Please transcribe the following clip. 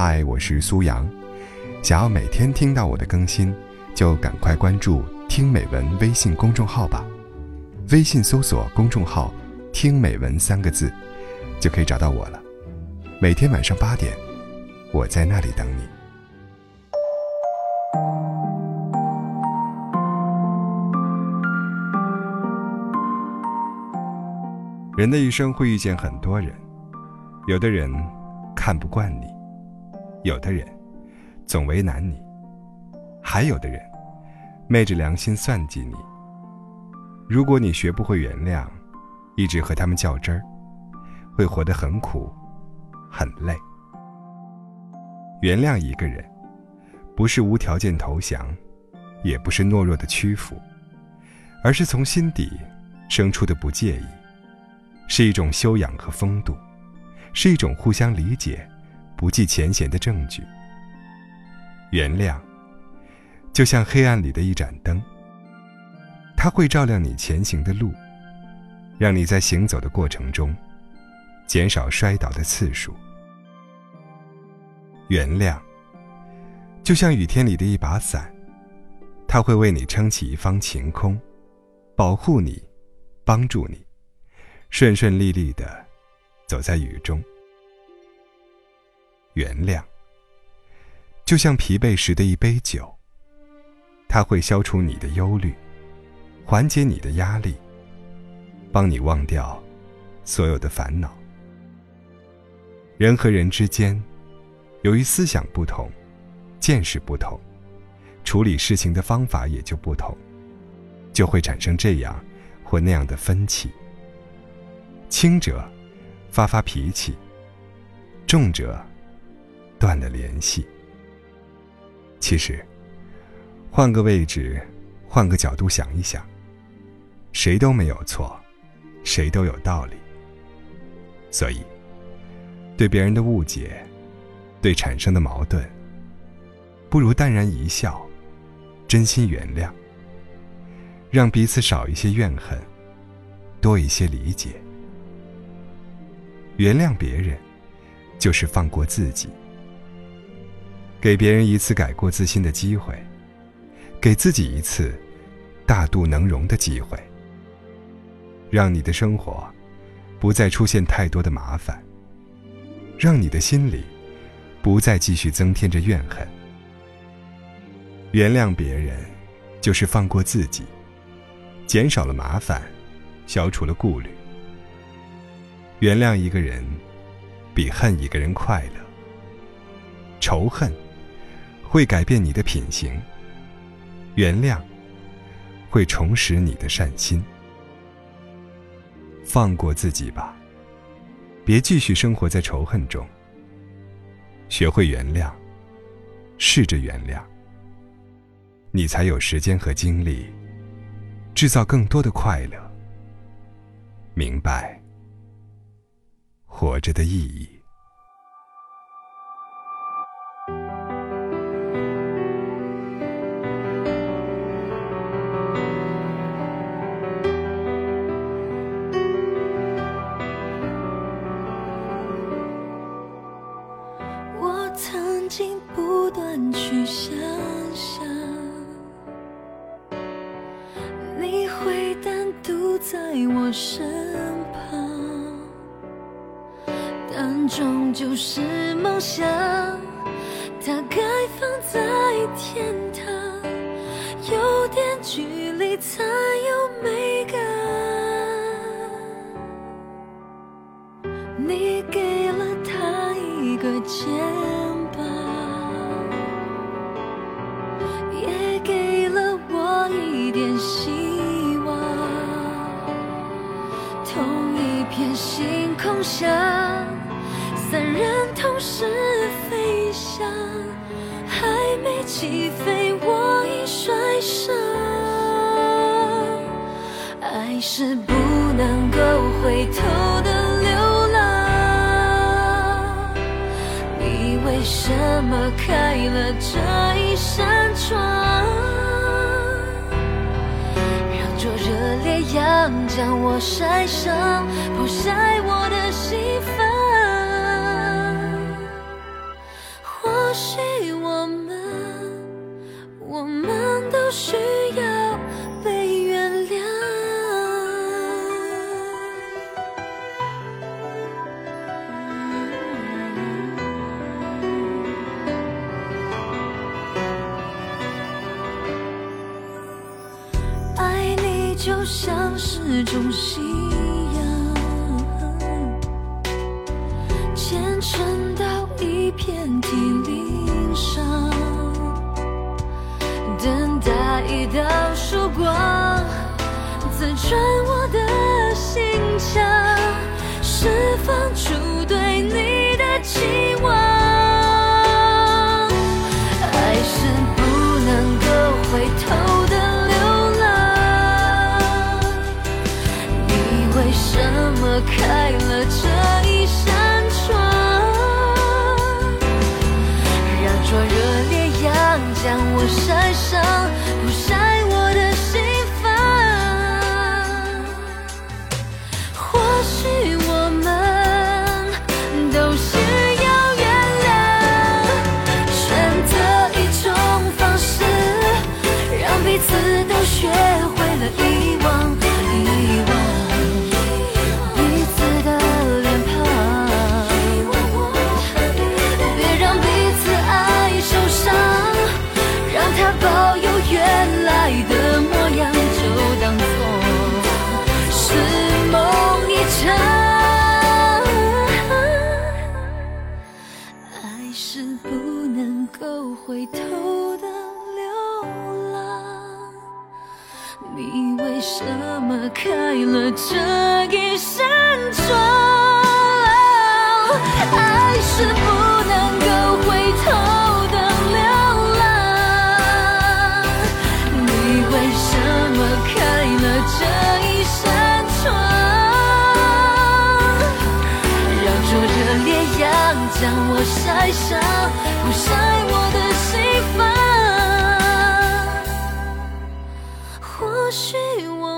嗨，我是苏阳。想要每天听到我的更新，就赶快关注“听美文”微信公众号吧。微信搜索公众号“听美文”三个字，就可以找到我了。每天晚上八点，我在那里等你。人的一生会遇见很多人，有的人看不惯你。有的人总为难你，还有的人昧着良心算计你。如果你学不会原谅，一直和他们较真儿，会活得很苦，很累。原谅一个人，不是无条件投降，也不是懦弱的屈服，而是从心底生出的不介意，是一种修养和风度，是一种互相理解。不计前嫌的证据。原谅，就像黑暗里的一盏灯，它会照亮你前行的路，让你在行走的过程中减少摔倒的次数。原谅，就像雨天里的一把伞，它会为你撑起一方晴空，保护你，帮助你，顺顺利利的走在雨中。原谅，就像疲惫时的一杯酒，它会消除你的忧虑，缓解你的压力，帮你忘掉所有的烦恼。人和人之间，由于思想不同，见识不同，处理事情的方法也就不同，就会产生这样或那样的分歧。轻者发发脾气，重者。断了联系。其实，换个位置，换个角度想一想，谁都没有错，谁都有道理。所以，对别人的误解，对产生的矛盾，不如淡然一笑，真心原谅，让彼此少一些怨恨，多一些理解。原谅别人，就是放过自己。给别人一次改过自新的机会，给自己一次大度能容的机会，让你的生活不再出现太多的麻烦，让你的心里不再继续增添着怨恨。原谅别人，就是放过自己，减少了麻烦，消除了顾虑。原谅一个人，比恨一个人快乐。仇恨。会改变你的品行，原谅会重拾你的善心。放过自己吧，别继续生活在仇恨中。学会原谅，试着原谅，你才有时间和精力制造更多的快乐。明白活着的意义。身旁，但终究是梦想，它该放在天堂，有点距离才有美感。你给了他一个同一片星。空下，三人同时飞翔，还没起飞，我已摔伤。爱是不能够回头的流浪，你为什么开了这一扇窗？要将我晒伤，不晒我的心房。或许我们，我们都需要被原谅。爱你就像。是种信仰，虔诚到一片地鳞伤，等待一道曙光，刺穿你为什么开了这一扇窗？爱是不能够回头的流浪，你为什么开了这一扇窗？让灼热烈阳将我晒伤，或许我